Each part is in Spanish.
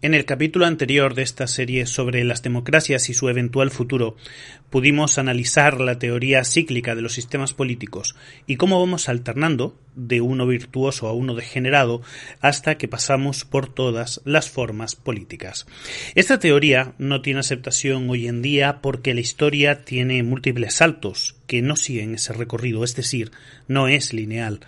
En el capítulo anterior de esta serie sobre las democracias y su eventual futuro, pudimos analizar la teoría cíclica de los sistemas políticos y cómo vamos alternando de uno virtuoso a uno degenerado hasta que pasamos por todas las formas políticas. Esta teoría no tiene aceptación hoy en día porque la historia tiene múltiples saltos que no siguen ese recorrido, es decir, no es lineal,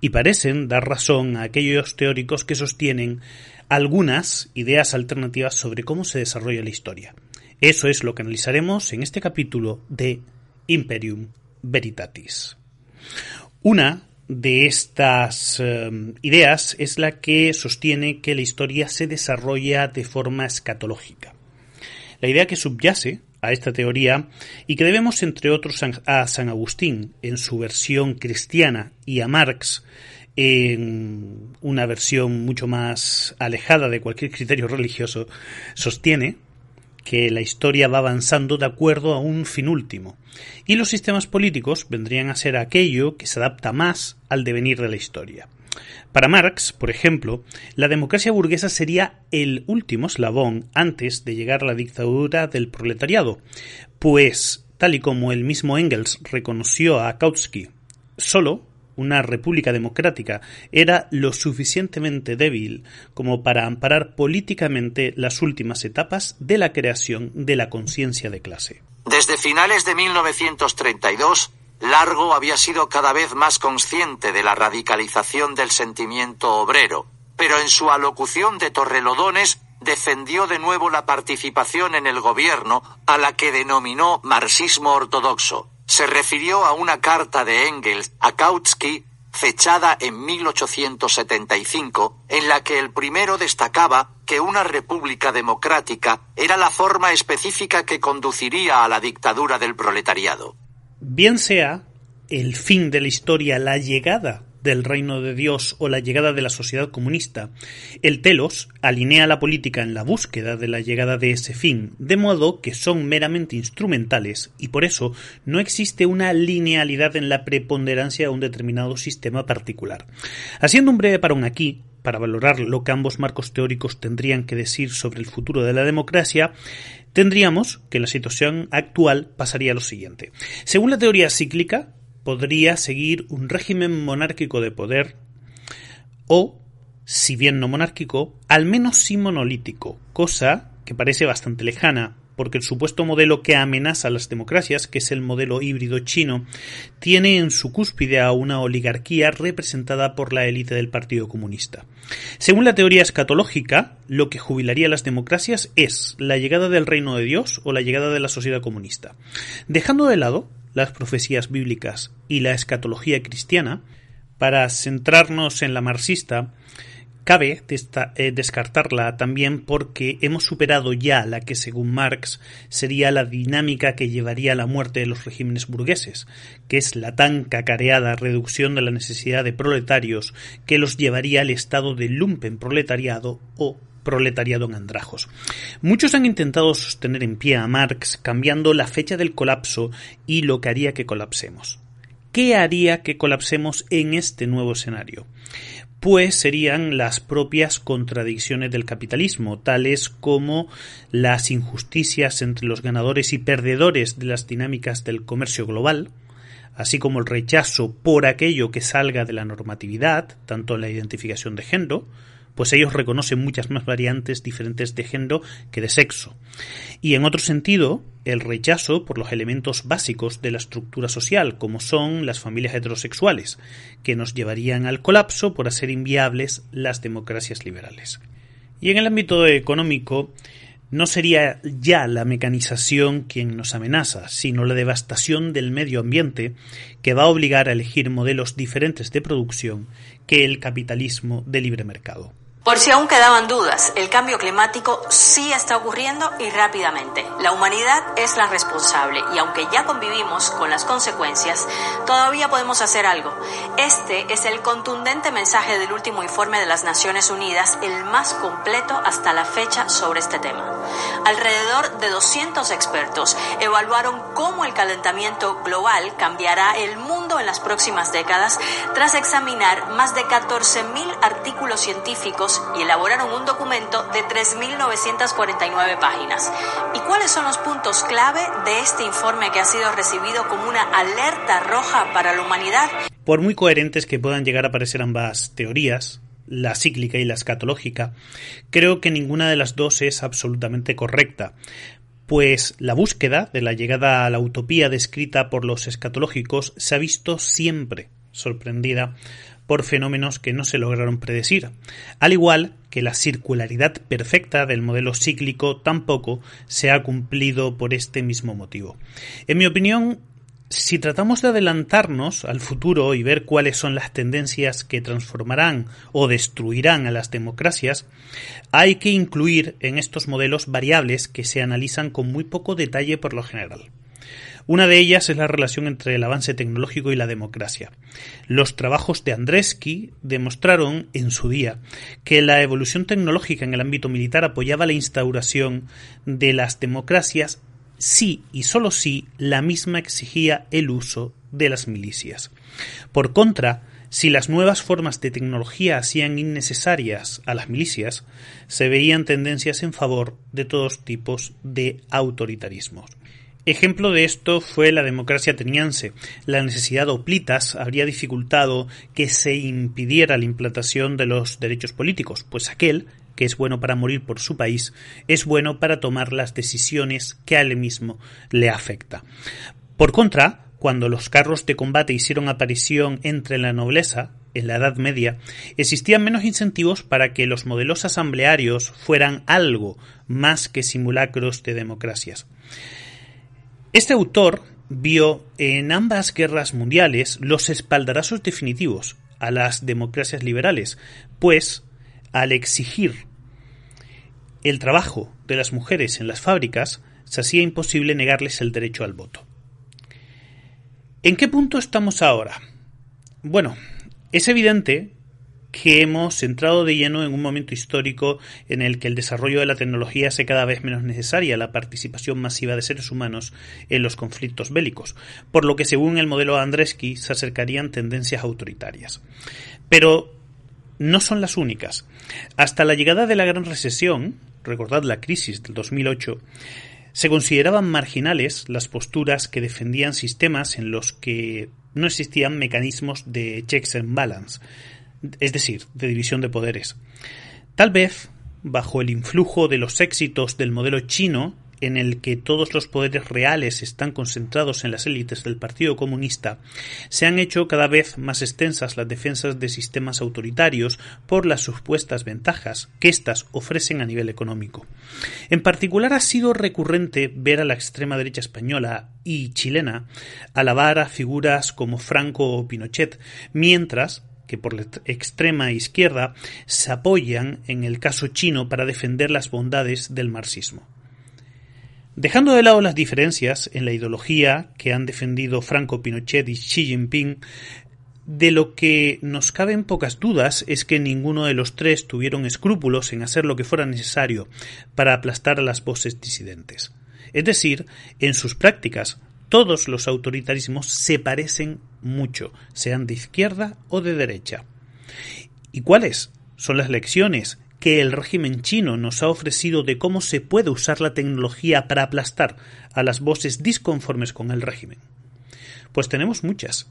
y parecen dar razón a aquellos teóricos que sostienen algunas ideas alternativas sobre cómo se desarrolla la historia. Eso es lo que analizaremos en este capítulo de Imperium Veritatis. Una de estas eh, ideas es la que sostiene que la historia se desarrolla de forma escatológica. La idea que subyace a esta teoría y que debemos entre otros a San Agustín en su versión cristiana y a Marx en una versión mucho más alejada de cualquier criterio religioso, sostiene que la historia va avanzando de acuerdo a un fin último, y los sistemas políticos vendrían a ser aquello que se adapta más al devenir de la historia. Para Marx, por ejemplo, la democracia burguesa sería el último eslabón antes de llegar a la dictadura del proletariado, pues, tal y como el mismo Engels reconoció a Kautsky, solo una república democrática era lo suficientemente débil como para amparar políticamente las últimas etapas de la creación de la conciencia de clase. Desde finales de 1932, Largo había sido cada vez más consciente de la radicalización del sentimiento obrero, pero en su alocución de Torrelodones defendió de nuevo la participación en el gobierno, a la que denominó marxismo ortodoxo se refirió a una carta de Engels a Kautsky fechada en 1875, en la que el primero destacaba que una república democrática era la forma específica que conduciría a la dictadura del proletariado. Bien sea el fin de la historia, la llegada del reino de Dios o la llegada de la sociedad comunista, el telos alinea la política en la búsqueda de la llegada de ese fin, de modo que son meramente instrumentales y por eso no existe una linealidad en la preponderancia de un determinado sistema particular. Haciendo un breve parón aquí, para valorar lo que ambos marcos teóricos tendrían que decir sobre el futuro de la democracia, tendríamos que la situación actual pasaría lo siguiente. Según la teoría cíclica, podría seguir un régimen monárquico de poder o, si bien no monárquico, al menos sí monolítico, cosa que parece bastante lejana, porque el supuesto modelo que amenaza a las democracias, que es el modelo híbrido chino, tiene en su cúspide a una oligarquía representada por la élite del Partido Comunista. Según la teoría escatológica, lo que jubilaría a las democracias es la llegada del reino de Dios o la llegada de la sociedad comunista. Dejando de lado las profecías bíblicas y la escatología cristiana, para centrarnos en la marxista, cabe eh, descartarla también porque hemos superado ya la que según Marx sería la dinámica que llevaría a la muerte de los regímenes burgueses, que es la tan cacareada reducción de la necesidad de proletarios que los llevaría al estado de lumpen proletariado o proletariado en andrajos. Muchos han intentado sostener en pie a Marx cambiando la fecha del colapso y lo que haría que colapsemos. ¿Qué haría que colapsemos en este nuevo escenario? pues serían las propias contradicciones del capitalismo, tales como las injusticias entre los ganadores y perdedores de las dinámicas del comercio global, así como el rechazo por aquello que salga de la normatividad, tanto en la identificación de género, pues ellos reconocen muchas más variantes diferentes de género que de sexo. Y en otro sentido, el rechazo por los elementos básicos de la estructura social, como son las familias heterosexuales, que nos llevarían al colapso por hacer inviables las democracias liberales. Y en el ámbito económico, no sería ya la mecanización quien nos amenaza, sino la devastación del medio ambiente que va a obligar a elegir modelos diferentes de producción que el capitalismo de libre mercado. Por si aún quedaban dudas, el cambio climático sí está ocurriendo y rápidamente. La humanidad es la responsable y aunque ya convivimos con las consecuencias, todavía podemos hacer algo. Este es el contundente mensaje del último informe de las Naciones Unidas, el más completo hasta la fecha sobre este tema. Alrededor de 200 expertos evaluaron cómo el calentamiento global cambiará el mundo en las próximas décadas tras examinar más de 14.000 artículos científicos y elaboraron un documento de 3.949 páginas. ¿Y cuáles son los puntos clave de este informe que ha sido recibido como una alerta roja para la humanidad? Por muy coherentes que puedan llegar a parecer ambas teorías, la cíclica y la escatológica, creo que ninguna de las dos es absolutamente correcta, pues la búsqueda de la llegada a la utopía descrita por los escatológicos se ha visto siempre sorprendida por fenómenos que no se lograron predecir, al igual que la circularidad perfecta del modelo cíclico tampoco se ha cumplido por este mismo motivo. En mi opinión, si tratamos de adelantarnos al futuro y ver cuáles son las tendencias que transformarán o destruirán a las democracias, hay que incluir en estos modelos variables que se analizan con muy poco detalle por lo general. Una de ellas es la relación entre el avance tecnológico y la democracia. Los trabajos de Andresky demostraron en su día que la evolución tecnológica en el ámbito militar apoyaba la instauración de las democracias si y sólo si la misma exigía el uso de las milicias. Por contra, si las nuevas formas de tecnología hacían innecesarias a las milicias, se veían tendencias en favor de todos tipos de autoritarismos. Ejemplo de esto fue la democracia ateniense. La necesidad de oplitas habría dificultado que se impidiera la implantación de los derechos políticos, pues aquel que es bueno para morir por su país es bueno para tomar las decisiones que a él mismo le afecta. Por contra, cuando los carros de combate hicieron aparición entre la nobleza, en la Edad Media, existían menos incentivos para que los modelos asamblearios fueran algo más que simulacros de democracias. Este autor vio en ambas guerras mundiales los espaldarazos definitivos a las democracias liberales, pues al exigir el trabajo de las mujeres en las fábricas, se hacía imposible negarles el derecho al voto. ¿En qué punto estamos ahora? Bueno, es evidente que hemos entrado de lleno en un momento histórico en el que el desarrollo de la tecnología hace cada vez menos necesaria la participación masiva de seres humanos en los conflictos bélicos, por lo que según el modelo Andresky se acercarían tendencias autoritarias. Pero no son las únicas. Hasta la llegada de la gran recesión, recordad la crisis del 2008, se consideraban marginales las posturas que defendían sistemas en los que no existían mecanismos de checks and balance, es decir, de división de poderes. Tal vez, bajo el influjo de los éxitos del modelo chino, en el que todos los poderes reales están concentrados en las élites del Partido Comunista, se han hecho cada vez más extensas las defensas de sistemas autoritarios por las supuestas ventajas que éstas ofrecen a nivel económico. En particular ha sido recurrente ver a la extrema derecha española y chilena alabar a figuras como Franco o Pinochet, mientras que por la extrema izquierda se apoyan en el caso chino para defender las bondades del marxismo. Dejando de lado las diferencias en la ideología que han defendido Franco Pinochet y Xi Jinping, de lo que nos caben pocas dudas es que ninguno de los tres tuvieron escrúpulos en hacer lo que fuera necesario para aplastar a las voces disidentes. Es decir, en sus prácticas todos los autoritarismos se parecen mucho, sean de izquierda o de derecha. ¿Y cuáles son las lecciones que el régimen chino nos ha ofrecido de cómo se puede usar la tecnología para aplastar a las voces disconformes con el régimen? Pues tenemos muchas.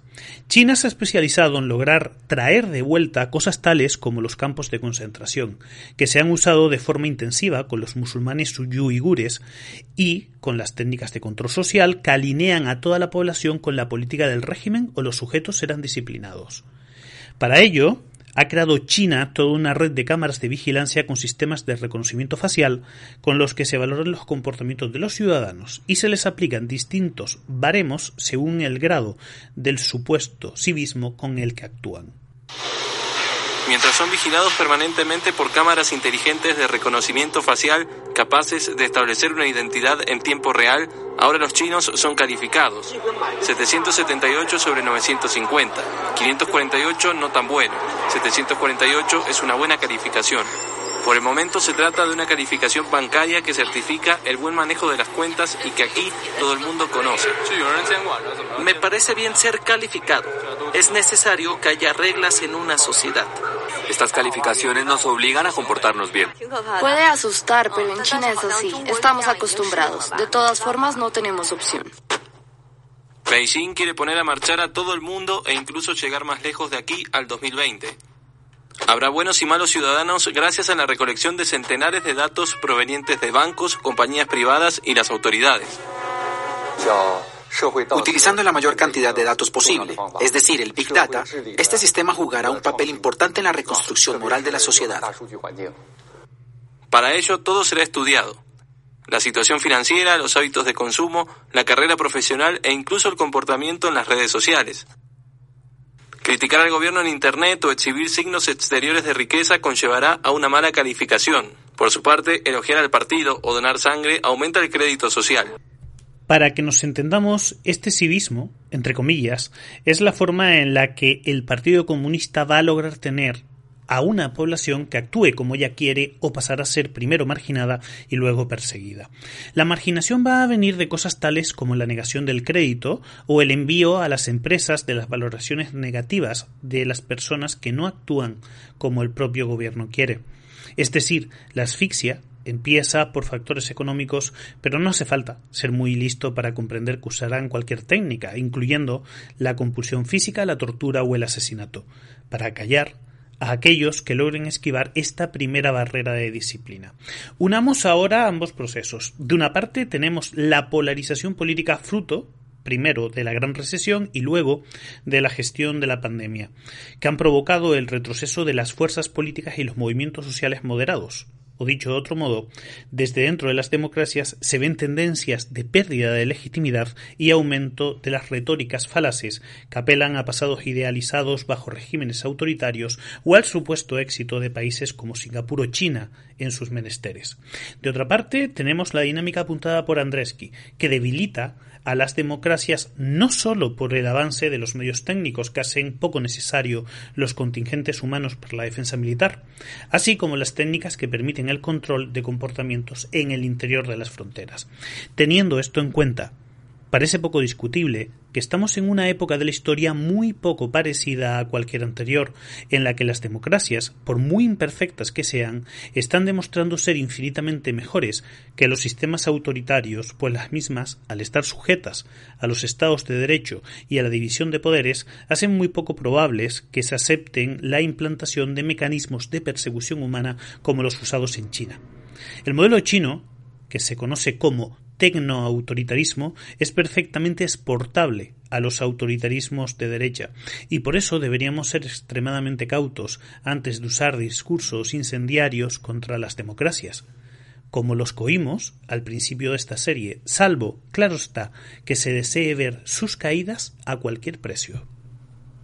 China se ha especializado en lograr traer de vuelta cosas tales como los campos de concentración, que se han usado de forma intensiva con los musulmanes uigures y con las técnicas de control social que alinean a toda la población con la política del régimen o los sujetos serán disciplinados. Para ello, ha creado China toda una red de cámaras de vigilancia con sistemas de reconocimiento facial con los que se valoran los comportamientos de los ciudadanos y se les aplican distintos baremos según el grado del supuesto civismo con el que actúan. Mientras son vigilados permanentemente por cámaras inteligentes de reconocimiento facial capaces de establecer una identidad en tiempo real, ahora los chinos son calificados. 778 sobre 950, 548 no tan bueno, 748 es una buena calificación. Por el momento se trata de una calificación bancaria que certifica el buen manejo de las cuentas y que aquí todo el mundo conoce. Me parece bien ser calificado. Es necesario que haya reglas en una sociedad. Estas calificaciones nos obligan a comportarnos bien. Puede asustar, pero en China es así. Estamos acostumbrados. De todas formas, no tenemos opción. Beijing quiere poner a marchar a todo el mundo e incluso llegar más lejos de aquí al 2020. Habrá buenos y malos ciudadanos gracias a la recolección de centenares de datos provenientes de bancos, compañías privadas y las autoridades. Utilizando la mayor cantidad de datos posible, es decir, el Big Data, este sistema jugará un papel importante en la reconstrucción moral de la sociedad. Para ello, todo será estudiado. La situación financiera, los hábitos de consumo, la carrera profesional e incluso el comportamiento en las redes sociales. Criticar al gobierno en Internet o exhibir signos exteriores de riqueza conllevará a una mala calificación. Por su parte, elogiar al partido o donar sangre aumenta el crédito social. Para que nos entendamos, este civismo, entre comillas, es la forma en la que el Partido Comunista va a lograr tener a una población que actúe como ella quiere o pasar a ser primero marginada y luego perseguida. La marginación va a venir de cosas tales como la negación del crédito o el envío a las empresas de las valoraciones negativas de las personas que no actúan como el propio gobierno quiere. Es decir, la asfixia empieza por factores económicos, pero no hace falta ser muy listo para comprender que usarán cualquier técnica, incluyendo la compulsión física, la tortura o el asesinato, para callar a aquellos que logren esquivar esta primera barrera de disciplina. Unamos ahora ambos procesos. De una parte tenemos la polarización política fruto primero de la gran recesión y luego de la gestión de la pandemia, que han provocado el retroceso de las fuerzas políticas y los movimientos sociales moderados, o dicho de otro modo, desde dentro de las democracias se ven tendencias de pérdida de legitimidad y aumento de las retóricas falaces que apelan a pasados idealizados bajo regímenes autoritarios o al supuesto éxito de países como Singapur o China en sus menesteres. De otra parte, tenemos la dinámica apuntada por Andresky, que debilita a las democracias no sólo por el avance de los medios técnicos que hacen poco necesario los contingentes humanos para la defensa militar, así como las técnicas que permiten el control de comportamientos en el interior de las fronteras. Teniendo esto en cuenta, Parece poco discutible que estamos en una época de la historia muy poco parecida a cualquier anterior, en la que las democracias, por muy imperfectas que sean, están demostrando ser infinitamente mejores que los sistemas autoritarios, pues las mismas, al estar sujetas a los estados de derecho y a la división de poderes, hacen muy poco probables que se acepten la implantación de mecanismos de persecución humana como los usados en China. El modelo chino, que se conoce como tecnoautoritarismo es perfectamente exportable a los autoritarismos de derecha y por eso deberíamos ser extremadamente cautos antes de usar discursos incendiarios contra las democracias como los coímos al principio de esta serie, salvo, claro está, que se desee ver sus caídas a cualquier precio.